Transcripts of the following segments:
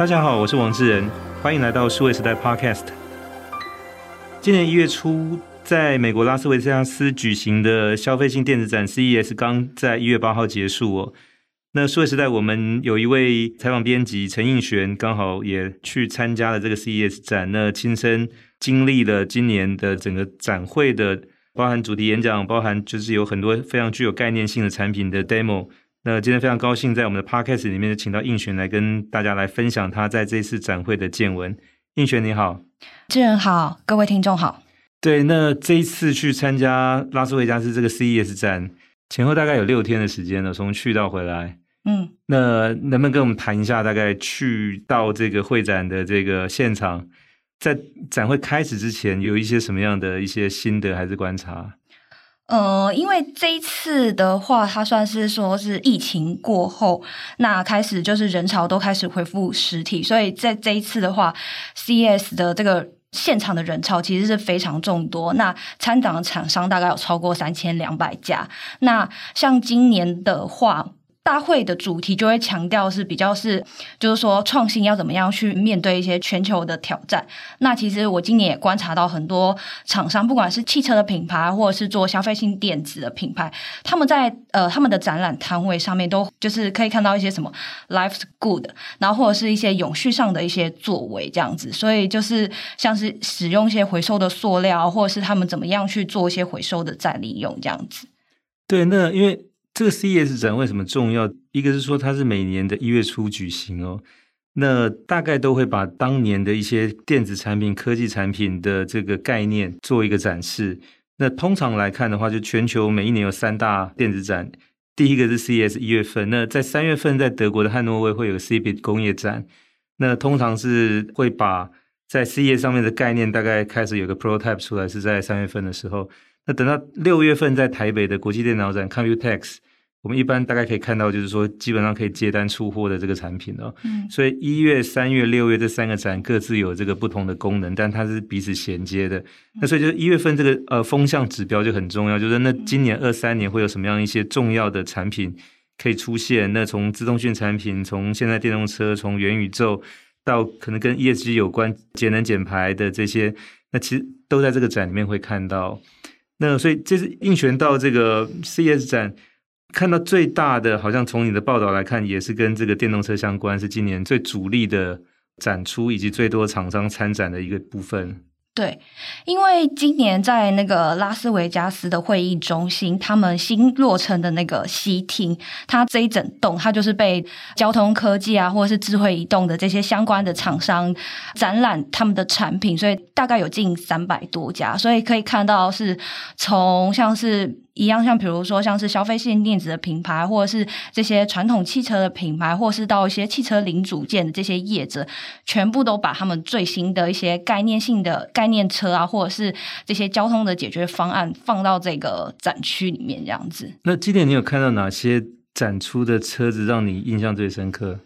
大家好，我是王志仁，欢迎来到数位时代 Podcast。今年一月初，在美国拉斯维加斯举行的消费性电子展 CES 刚在一月八号结束哦。那数位时代，我们有一位采访编辑陈映璇，刚好也去参加了这个 CES 展，那亲身经历了今年的整个展会的，包含主题演讲，包含就是有很多非常具有概念性的产品的 demo。那今天非常高兴，在我们的 podcast 里面请到应璇来跟大家来分享他在这次展会的见闻。应璇你好，志仁好，各位听众好。对，那这一次去参加拉斯维加斯这个 CES 展，前后大概有六天的时间了，从去到回来。嗯，那能不能跟我们谈一下，大概去到这个会展的这个现场，在展会开始之前，有一些什么样的一些心得还是观察？呃，因为这一次的话，它算是说是疫情过后，那开始就是人潮都开始恢复实体，所以在这一次的话，CS 的这个现场的人潮其实是非常众多。那参展的厂商大概有超过三千两百家。那像今年的话，大会的主题就会强调是比较是，就是说创新要怎么样去面对一些全球的挑战。那其实我今年也观察到很多厂商，不管是汽车的品牌，或者是做消费性电子的品牌，他们在呃他们的展览摊位上面都就是可以看到一些什么 Life's Good，然后或者是一些永续上的一些作为这样子。所以就是像是使用一些回收的塑料，或者是他们怎么样去做一些回收的再利用这样子。对，那因为。这个 CES 展为什么重要？一个是说它是每年的一月初举行哦，那大概都会把当年的一些电子产品、科技产品的这个概念做一个展示。那通常来看的话，就全球每一年有三大电子展，第一个是 CES 一月份，那在三月份在德国的汉诺威会有 CBIT 工业展，那通常是会把在 CES 上面的概念大概开始有个 prototype 出来，是在三月份的时候。那等到六月份在台北的国际电脑展 Computex。我们一般大概可以看到，就是说基本上可以接单出货的这个产品哦。嗯，所以一月、三月、六月这三个展各自有这个不同的功能，但它是彼此衔接的。那所以就是一月份这个呃风向指标就很重要，就是那今年二三年会有什么样一些重要的产品可以出现？那从资通讯产品，从现在电动车，从元宇宙到可能跟 ESG 有关节能减排的这些，那其实都在这个展里面会看到。那所以这是映璇到这个 CS 展。看到最大的，好像从你的报道来看，也是跟这个电动车相关，是今年最主力的展出，以及最多厂商参展的一个部分。对，因为今年在那个拉斯维加斯的会议中心，他们新落成的那个西厅，它这一整栋，它就是被交通科技啊，或者是智慧移动的这些相关的厂商展览他们的产品，所以大概有近三百多家，所以可以看到是从像是。一样，像比如说，像是消费性电子的品牌，或者是这些传统汽车的品牌，或是到一些汽车零组件的这些业者，全部都把他们最新的一些概念性的概念车啊，或者是这些交通的解决方案放到这个展区里面，这样子。那今年你有看到哪些展出的车子让你印象最深刻？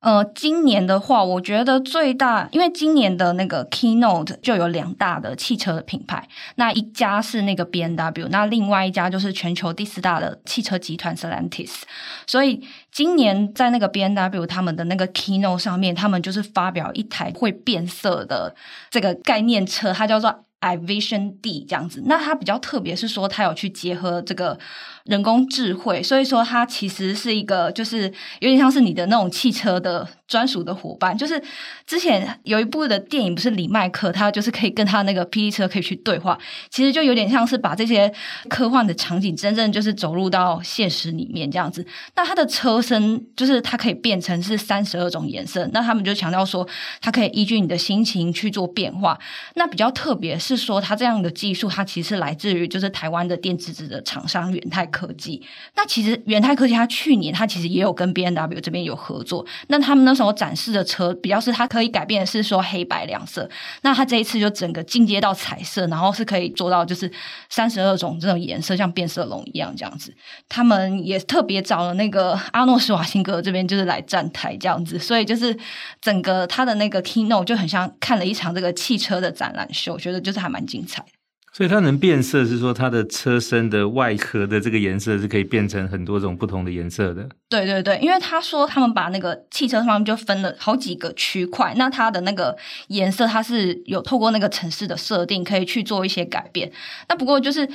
呃，今年的话，我觉得最大，因为今年的那个 keynote 就有两大的汽车的品牌，那一家是那个 B N W，那另外一家就是全球第四大的汽车集团 Stellantis。所以今年在那个 B N W 他们的那个 keynote 上面，他们就是发表一台会变色的这个概念车，它叫做 iVision D 这样子。那它比较特别是说，它有去结合这个。人工智慧，所以说它其实是一个，就是有点像是你的那种汽车的专属的伙伴。就是之前有一部的电影，不是李麦克，他就是可以跟他那个霹雳车可以去对话，其实就有点像是把这些科幻的场景真正就是走入到现实里面这样子。那它的车身就是它可以变成是三十二种颜色，那他们就强调说，它可以依据你的心情去做变化。那比较特别是说，它这样的技术，它其实来自于就是台湾的电子纸的厂商元太科科技，那其实元太科技，它去年它其实也有跟 B N W 这边有合作。那他们那时候展示的车，比较是它可以改变的是说黑白两色。那它这一次就整个进阶到彩色，然后是可以做到就是三十二种这种颜色，像变色龙一样这样子。他们也特别找了那个阿诺施瓦辛格这边就是来站台这样子，所以就是整个他的那个 keynote 就很像看了一场这个汽车的展览秀，我觉得就是还蛮精彩的。所以它能变色，是说它的车身的外壳的这个颜色是可以变成很多种不同的颜色的。对对对，因为他说他们把那个汽车上面就分了好几个区块，那它的那个颜色它是有透过那个城市的设定可以去做一些改变。那不过就是，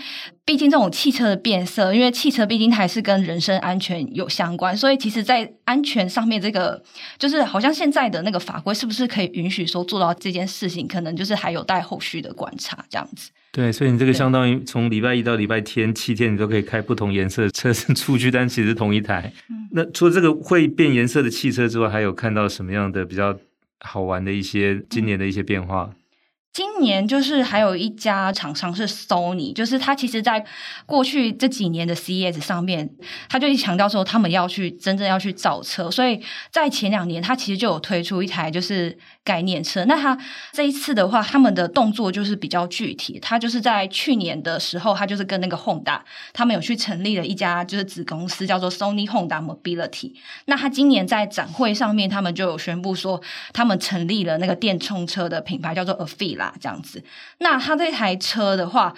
毕竟这种汽车的变色，因为汽车毕竟还是跟人身安全有相关，所以其实在安全上面，这个就是好像现在的那个法规是不是可以允许说做到这件事情，可能就是还有待后续的观察这样子。对，所以你这个相当于从礼拜一到礼拜天七天，你都可以开不同颜色的车身出去，但其实同一台。嗯、那除了这个会变颜色的汽车之外，还有看到什么样的比较好玩的一些今年的一些变化？嗯今年就是还有一家厂商是 Sony，就是他其实在过去这几年的 CES 上面，他就强调说他们要去真正要去造车，所以在前两年他其实就有推出一台就是概念车。那他这一次的话，他们的动作就是比较具体，他就是在去年的时候，他就是跟那个 Honda 他们有去成立了一家就是子公司叫做 Sony Honda Mobility。那他今年在展会上面，他们就有宣布说他们成立了那个电动车的品牌叫做 Afila 这样子，那他这台车的话。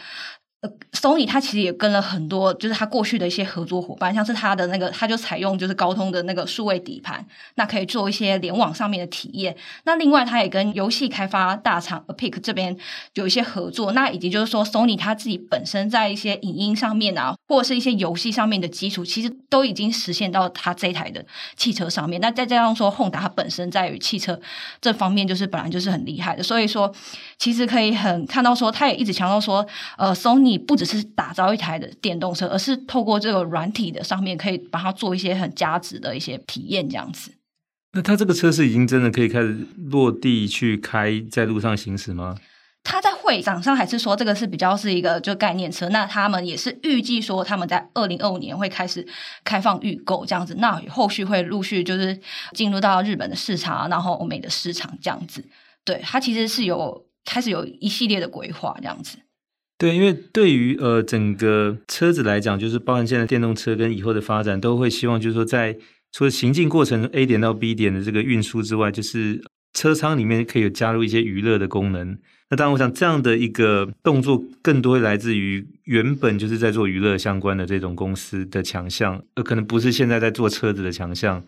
Sony 它其实也跟了很多，就是它过去的一些合作伙伴，像是它的那个，它就采用就是高通的那个数位底盘，那可以做一些联网上面的体验。那另外，它也跟游戏开发大厂 Epic 这边有一些合作。那以及就是说，Sony 它自己本身在一些影音上面啊，或者是一些游戏上面的基础，其实都已经实现到它这一台的汽车上面。那再加上说，Honda 它本身在于汽车这方面就是本来就是很厉害的，所以说其实可以很看到说，它也一直强调说，呃，Sony。不只是打造一台的电动车，而是透过这个软体的上面，可以把它做一些很价值的一些体验，这样子。那它这个车是已经真的可以开始落地去开，在路上行驶吗？他在会场上还是说这个是比较是一个就概念车，那他们也是预计说他们在二零二五年会开始开放预购这样子，那后续会陆续就是进入到日本的市场，然后欧美的市场这样子。对，它其实是有开始有一系列的规划这样子。对，因为对于呃整个车子来讲，就是包含现在电动车跟以后的发展，都会希望就是说，在除了行进过程 A 点到 B 点的这个运输之外，就是车舱里面可以有加入一些娱乐的功能。那当然，我想这样的一个动作，更多来自于原本就是在做娱乐相关的这种公司的强项，而可能不是现在在做车子的强项。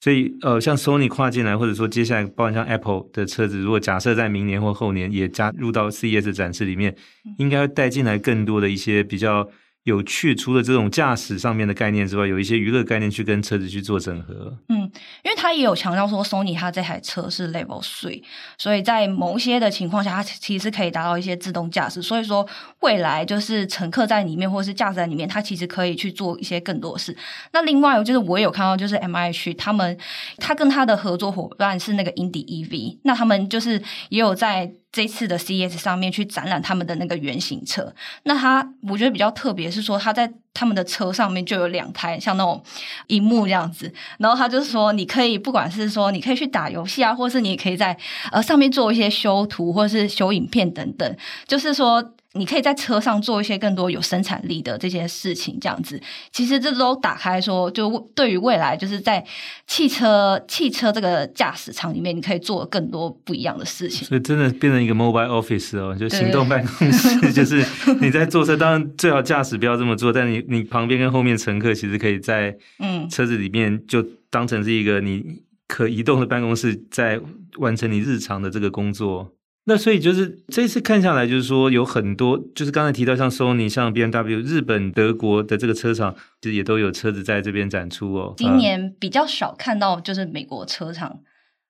所以，呃，像 Sony 跨进来，或者说接下来，包括像 Apple 的车子，如果假设在明年或后年也加入到 CES 展示里面，应该会带进来更多的一些比较。有趣，除了这种驾驶上面的概念之外，有一些娱乐概念去跟车子去做整合。嗯，因为他也有强调说，Sony 他这台车是 Level Three，所以在某些的情况下，它其实可以达到一些自动驾驶。所以说，未来就是乘客在里面或者是驾驶在里面，它其实可以去做一些更多的事。那另外，就是我也有看到，就是 MIH 他们，他跟他的合作伙伴是那个 Indie EV，那他们就是也有在。这次的 CS 上面去展览他们的那个原型车，那他我觉得比较特别是说他在他们的车上面就有两台像那种荧幕这样子，然后他就说你可以不管是说你可以去打游戏啊，或是你也可以在呃上面做一些修图或者是修影片等等，就是说。你可以在车上做一些更多有生产力的这些事情，这样子，其实这都打开说，就对于未来，就是在汽车汽车这个驾驶场里面，你可以做更多不一样的事情。所以真的变成一个 mobile office 哦，就行动办公室，就是你在坐车，当然最好驾驶不要这么做，但你你旁边跟后面乘客其实可以在嗯车子里面就当成是一个你可移动的办公室，在完成你日常的这个工作。那所以就是这一次看下来，就是说有很多，就是刚才提到像 Sony、像 BMW、日本、德国的这个车厂，其实也都有车子在这边展出哦。今年比较少看到就是美国车厂，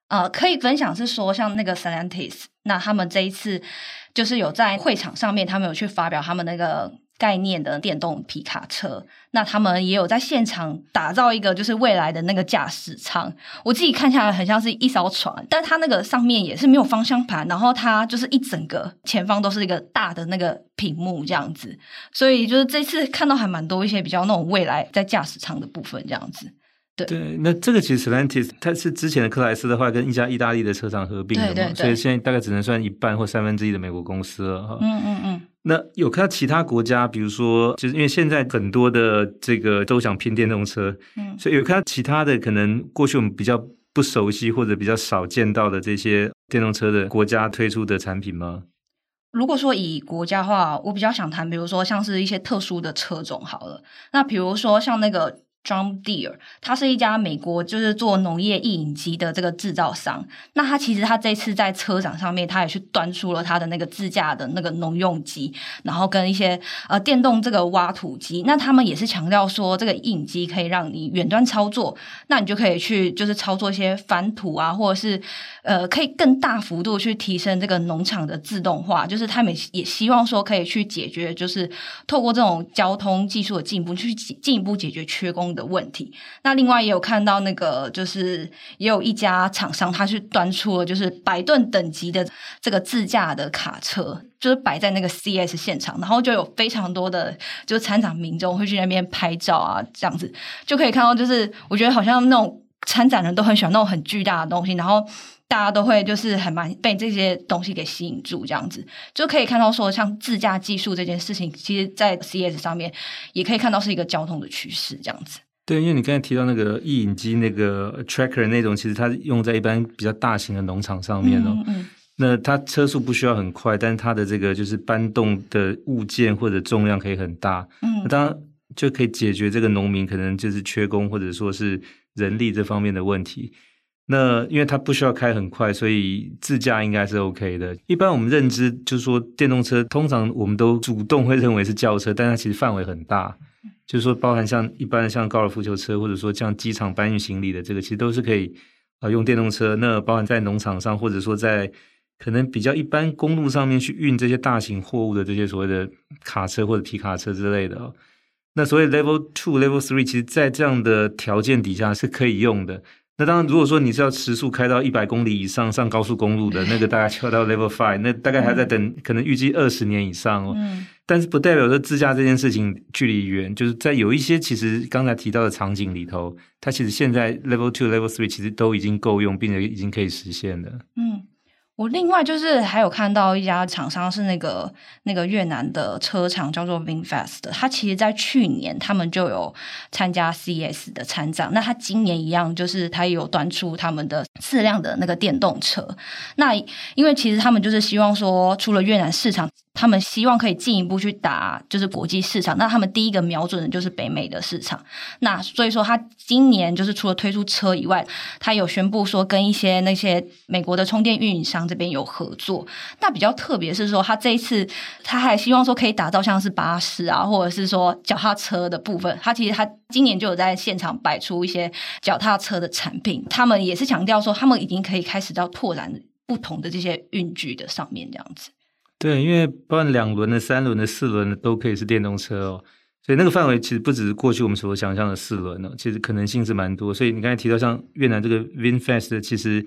呃，可以分享是说像那个 Stellantis，那他们这一次就是有在会场上面，他们有去发表他们那个。概念的电动皮卡车，那他们也有在现场打造一个，就是未来的那个驾驶舱。我自己看下来很像是一艘船，但它那个上面也是没有方向盘，然后它就是一整个前方都是一个大的那个屏幕这样子。所以就是这次看到还蛮多一些比较那种未来在驾驶舱的部分这样子。对，对，那这个其实 Stellantis 它是之前的克莱斯的话跟一家意大利的车厂合并的嘛，对对对，所以现在大概只能算一半或三分之一的美国公司了哈。嗯嗯嗯。那有看到其他国家，比如说，就是因为现在很多的这个都想拼电动车，嗯，所以有看到其他的可能过去我们比较不熟悉或者比较少见到的这些电动车的国家推出的产品吗？如果说以国家的话，我比较想谈，比如说像是一些特殊的车种好了。那比如说像那个。John Deere，它是一家美国就是做农业曳引机的这个制造商。那它其实它这次在车展上面，它也去端出了它的那个自驾的那个农用机，然后跟一些呃电动这个挖土机。那他们也是强调说，这个曳引机可以让你远端操作，那你就可以去就是操作一些翻土啊，或者是呃可以更大幅度去提升这个农场的自动化。就是他们也希望说可以去解决，就是透过这种交通技术的进步，去进一步解决缺工的问题。那另外也有看到那个，就是也有一家厂商，他去端出了就是百吨等级的这个自驾的卡车，就是摆在那个 CS 现场，然后就有非常多的就是参展民众会去那边拍照啊，这样子就可以看到，就是我觉得好像那种参展人都很喜欢那种很巨大的东西，然后大家都会就是还蛮被这些东西给吸引住，这样子就可以看到说，像自驾技术这件事情，其实，在 CS 上面也可以看到是一个交通的趋势，这样子。对，因为你刚才提到那个曳引机，那个 tracker 那种，其实它用在一般比较大型的农场上面哦。嗯嗯。那它车速不需要很快，但是它的这个就是搬动的物件或者重量可以很大。嗯。那当然就可以解决这个农民可能就是缺工或者说是人力这方面的问题。那因为它不需要开很快，所以自驾应该是 OK 的。一般我们认知就是说电动车，通常我们都主动会认为是轿车，但它其实范围很大。就是说，包含像一般像高尔夫球车，或者说像机场搬运行李的这个，其实都是可以啊用电动车。那包含在农场上，或者说在可能比较一般公路上面去运这些大型货物的这些所谓的卡车或者皮卡车之类的。那所谓 Level Two、Level Three，其实在这样的条件底下是可以用的。那当然，如果说你是要时速开到一百公里以上上高速公路的那个，大概就要到 Level Five，那大概还在等，可能预计二十年以上哦。嗯但是不代表说自驾这件事情距离远，就是在有一些其实刚才提到的场景里头，它其实现在 Level Two、Level Three 其实都已经够用，并且已经可以实现了。嗯。我另外就是还有看到一家厂商是那个那个越南的车厂叫做 VinFast 的，他其实在去年他们就有参加 CS 的参展，那它今年一样就是他有端出他们的四辆的那个电动车，那因为其实他们就是希望说，除了越南市场，他们希望可以进一步去打就是国际市场，那他们第一个瞄准的就是北美的市场，那所以说他今年就是除了推出车以外，他有宣布说跟一些那些美国的充电运营商。这边有合作，那比较特别是说，他这一次他还希望说可以打造像是巴士啊，或者是说脚踏车的部分。他其实他今年就有在现场摆出一些脚踏车的产品，他们也是强调说，他们已经可以开始到拓展不同的这些运具的上面这样子。对，因为不管两轮的、三轮的、四轮的都可以是电动车哦，所以那个范围其实不只是过去我们所想象的四轮哦，其实可能性是蛮多。所以你刚才提到像越南这个 VinFast，其实。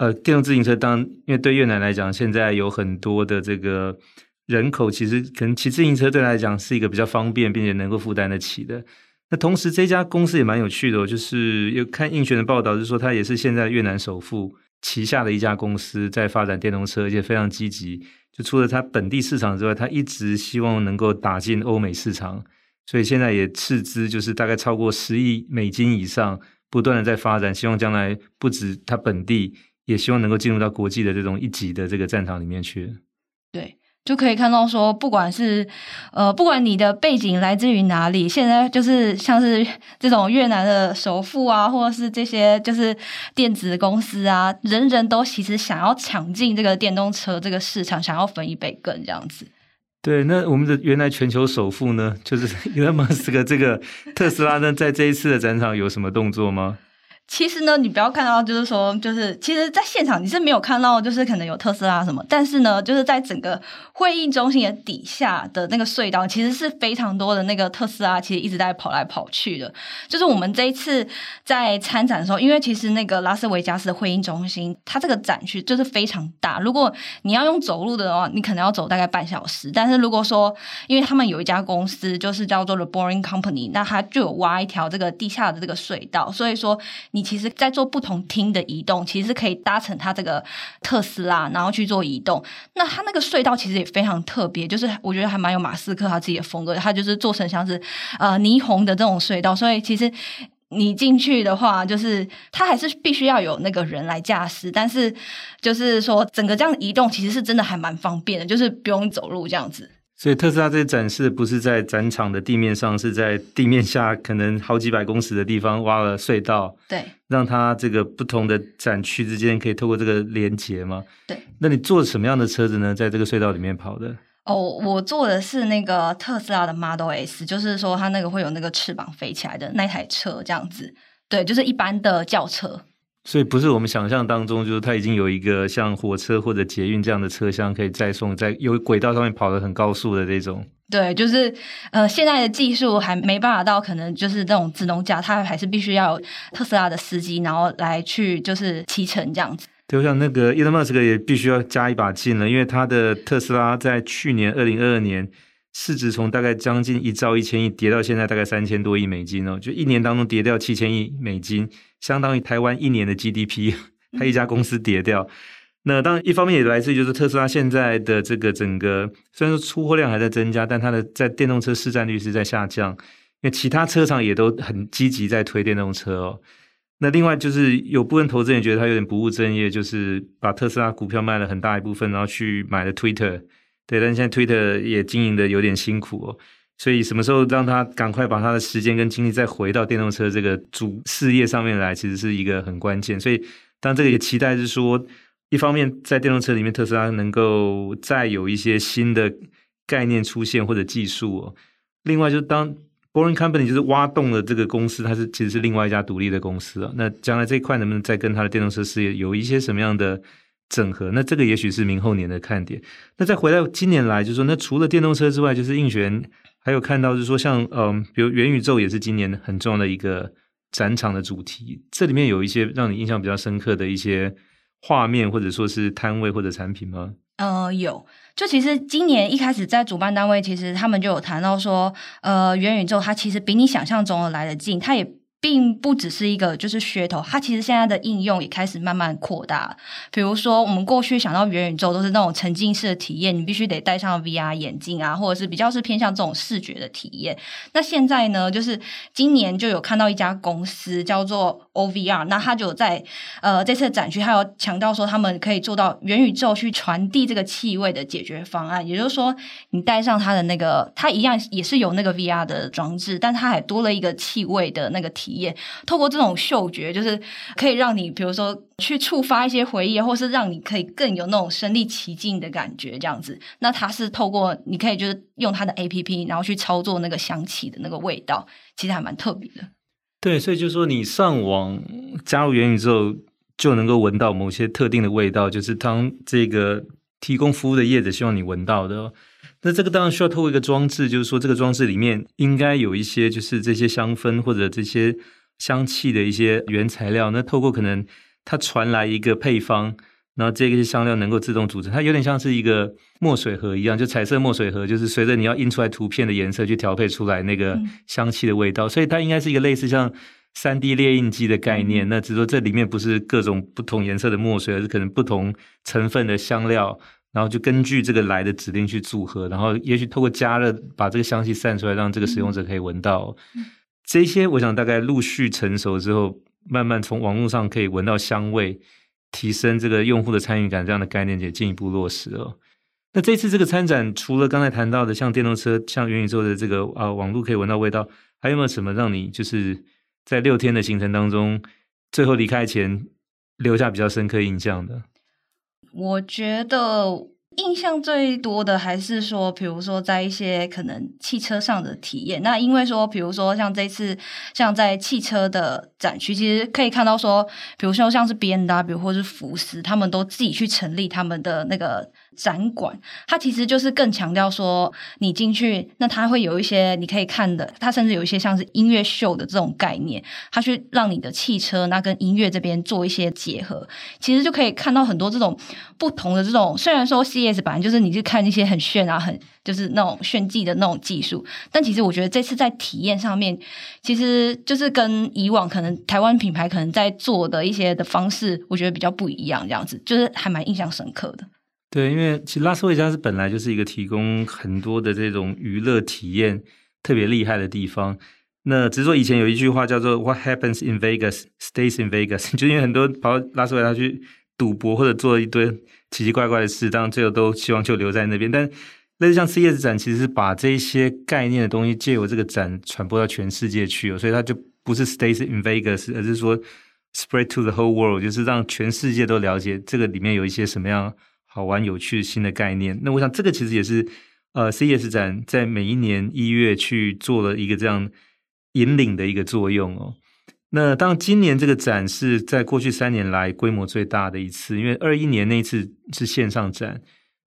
呃，电动自行车当，因为对越南来讲，现在有很多的这个人口，其实可能骑自行车对来讲是一个比较方便，并且能够负担得起的。那同时，这家公司也蛮有趣的哦，就是有看应选的报道，就是说他也是现在越南首富旗下的一家公司，在发展电动车，而且非常积极。就除了它本地市场之外，它一直希望能够打进欧美市场，所以现在也斥资就是大概超过十亿美金以上，不断的在发展，希望将来不止它本地。也希望能够进入到国际的这种一级的这个战场里面去。对，就可以看到说，不管是呃，不管你的背景来自于哪里，现在就是像是这种越南的首富啊，或者是这些就是电子公司啊，人人都其实想要抢进这个电动车这个市场，想要分一杯羹这样子。对，那我们的原来全球首富呢，就是 Elon Musk 这个特斯拉呢，在这一次的展场有什么动作吗？其实呢，你不要看到，就是说，就是其实，在现场你是没有看到，就是可能有特斯拉什么，但是呢，就是在整个会议中心的底下的那个隧道，其实是非常多的那个特斯拉，其实一直在跑来跑去的。就是我们这一次在参展的时候，因为其实那个拉斯维加斯的会议中心，它这个展区就是非常大。如果你要用走路的话，你可能要走大概半小时。但是如果说，因为他们有一家公司就是叫做 The Boring Company，那它就有挖一条这个地下的这个隧道，所以说。你其实，在做不同厅的移动，其实可以搭乘它这个特斯拉，然后去做移动。那它那个隧道其实也非常特别，就是我觉得还蛮有马斯克他自己的风格，他就是做成像是呃霓虹的这种隧道，所以其实你进去的话，就是它还是必须要有那个人来驾驶，但是就是说整个这样移动其实是真的还蛮方便的，就是不用走路这样子。所以特斯拉这些展示不是在展场的地面上，是在地面下可能好几百公尺的地方挖了隧道，对，让它这个不同的展区之间可以透过这个连接吗？对。那你坐什么样的车子呢？在这个隧道里面跑的？哦，我坐的是那个特斯拉的 Model S，就是说它那个会有那个翅膀飞起来的那台车，这样子。对，就是一般的轿车。所以不是我们想象当中，就是它已经有一个像火车或者捷运这样的车厢可以载送，在有轨道上面跑得很高速的这种。对，就是呃，现在的技术还没办法到，可能就是这种自动驾，它还是必须要有特斯拉的司机，然后来去就是骑乘这样子。对，我想那个 Elon Musk 也必须要加一把劲了，因为他的特斯拉在去年二零二二年市值从大概将近一兆一千亿跌到现在大概三千多亿美金哦，就一年当中跌掉七千亿美金，相当于台湾一年的 GDP，它一家公司跌掉。嗯、那当然一方面也来自于就是特斯拉现在的这个整个虽然说出货量还在增加，但它的在电动车市占率是在下降，因为其他车厂也都很积极在推电动车哦。那另外就是有部分投资人觉得它有点不务正业，就是把特斯拉股票卖了很大一部分，然后去买了 Twitter，对，但现在 Twitter 也经营的有点辛苦哦，所以什么时候让他赶快把他的时间跟精力再回到电动车这个主事业上面来，其实是一个很关键。所以当这个也期待是说，一方面在电动车里面特斯拉能够再有一些新的概念出现或者技术哦，另外就是当。Boring Company 就是挖洞的这个公司，它是其实是另外一家独立的公司啊。那将来这一块能不能再跟它的电动车事业有一些什么样的整合？那这个也许是明后年的看点。那再回到今年来，就是说，那除了电动车之外，就是映璇还有看到，就是说像嗯，比如元宇宙也是今年很重要的一个展场的主题。这里面有一些让你印象比较深刻的一些画面，或者说是摊位或者产品吗？呃，有，就其实今年一开始在主办单位，其实他们就有谈到说，呃，元宇宙它其实比你想象中的来得近，它也。并不只是一个就是噱头，它其实现在的应用也开始慢慢扩大。比如说，我们过去想到元宇宙都是那种沉浸式的体验，你必须得戴上 VR 眼镜啊，或者是比较是偏向这种视觉的体验。那现在呢，就是今年就有看到一家公司叫做 OVR，那他就在呃这次展区，他有强调说他们可以做到元宇宙去传递这个气味的解决方案。也就是说，你戴上它的那个，它一样也是有那个 VR 的装置，但它还多了一个气味的那个体。验透过这种嗅觉，就是可以让你，比如说去触发一些回忆，或是让你可以更有那种身临其境的感觉，这样子。那它是透过你可以就是用它的 APP，然后去操作那个香气的那个味道，其实还蛮特别的。对，所以就是说你上网加入元宇宙，就能够闻到某些特定的味道，就是当这个提供服务的业者希望你闻到的。那这个当然需要透过一个装置，就是说这个装置里面应该有一些就是这些香氛或者这些香气的一些原材料。那透过可能它传来一个配方，然后这个香料能够自动组成，它有点像是一个墨水盒一样，就彩色墨水盒，就是随着你要印出来图片的颜色去调配出来那个香气的味道。所以它应该是一个类似像三 D 列印机的概念。那只是说这里面不是各种不同颜色的墨水，而是可能不同成分的香料。然后就根据这个来的指令去组合，然后也许透过加热把这个香气散出来，让这个使用者可以闻到。嗯、这些我想大概陆续成熟之后，慢慢从网络上可以闻到香味，提升这个用户的参与感，这样的概念也进一步落实了。那这次这个参展，除了刚才谈到的像电动车、像元宇宙的这个啊网络可以闻到味道，还有没有什么让你就是在六天的行程当中，最后离开前留下比较深刻印象的？我觉得印象最多的还是说，比如说在一些可能汽车上的体验。那因为说，比如说像这次，像在汽车的展区，其实可以看到说，比如说像是 BMW 或是福斯，他们都自己去成立他们的那个。展馆，它其实就是更强调说，你进去，那它会有一些你可以看的，它甚至有一些像是音乐秀的这种概念，它去让你的汽车那跟音乐这边做一些结合，其实就可以看到很多这种不同的这种。虽然说 C S 版就是你去看一些很炫啊，很就是那种炫技的那种技术，但其实我觉得这次在体验上面，其实就是跟以往可能台湾品牌可能在做的一些的方式，我觉得比较不一样，这样子就是还蛮印象深刻的。对，因为其实拉斯维加斯本来就是一个提供很多的这种娱乐体验特别厉害的地方。那只是说以前有一句话叫做 “What happens in Vegas stays in Vegas”，就因为很多跑到拉斯维加斯去赌博或者做一堆奇奇怪怪的事，当然最后都希望就留在那边。但类似像 CS 展，其实是把这些概念的东西借由这个展传播到全世界去，所以它就不是 stays in Vegas，而是说 spread to the whole world，就是让全世界都了解这个里面有一些什么样好玩、有趣、新的概念。那我想这个其实也是呃 CS 展在每一年一月去做了一个这样。引领的一个作用哦。那当今年这个展是在过去三年来规模最大的一次，因为二一年那一次是线上展。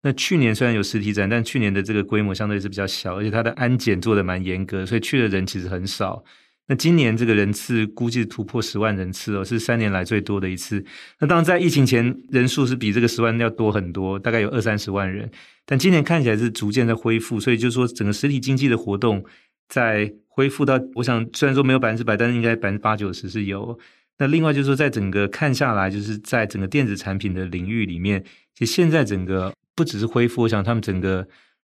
那去年虽然有实体展，但去年的这个规模相对是比较小，而且它的安检做得蛮严格，所以去的人其实很少。那今年这个人次估计突破十万人次哦，是三年来最多的一次。那当然在疫情前人数是比这个十万要多很多，大概有二三十万人。但今年看起来是逐渐在恢复，所以就是说整个实体经济的活动在。恢复到，我想虽然说没有百分之百，但是应该百分之八九十是有。那另外就是说，在整个看下来，就是在整个电子产品的领域里面，其实现在整个不只是恢复，我想他们整个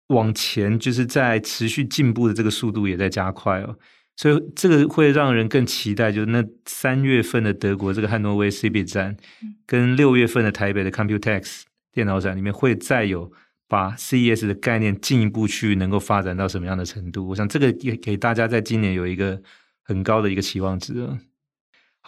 往前就是在持续进步的这个速度也在加快哦。所以这个会让人更期待，就是那三月份的德国这个汉诺威 CeBIT 展，跟六月份的台北的 Computex 电脑展里面会再有。把 CES 的概念进一步去能够发展到什么样的程度？我想这个也给大家在今年有一个很高的一个期望值。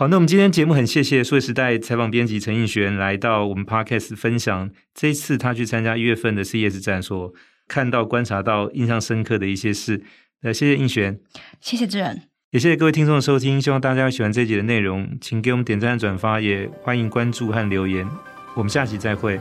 好，那我们今天节目很谢谢数位时代采访编辑陈映璇来到我们 Podcast 分享这一次他去参加一月份的 CES 展所看到、观察到、印象深刻的一些事。呃，谢谢映璇，谢谢志远，也谢谢各位听众的收听。希望大家喜欢这一集的内容，请给我们点赞、转发，也欢迎关注和留言。我们下期再会。